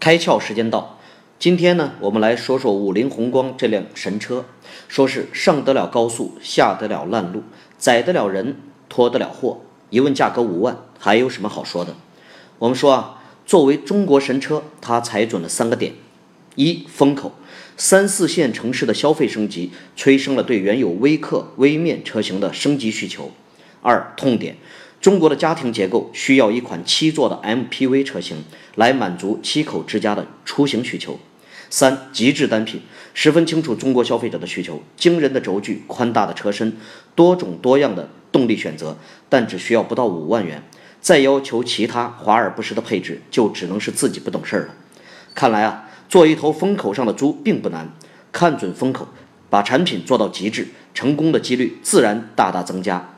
开窍时间到，今天呢，我们来说说五菱宏光这辆神车，说是上得了高速，下得了烂路，载得了人，拖得了货。一问价格五万，还有什么好说的？我们说啊，作为中国神车，它踩准了三个点：一风口，三四线城市的消费升级，催生了对原有微客、微面车型的升级需求；二痛点。中国的家庭结构需要一款七座的 MPV 车型来满足七口之家的出行需求。三极致单品，十分清楚中国消费者的需求，惊人的轴距、宽大的车身、多种多样的动力选择，但只需要不到五万元。再要求其他华而不实的配置，就只能是自己不懂事儿了。看来啊，做一头风口上的猪并不难，看准风口，把产品做到极致，成功的几率自然大大增加。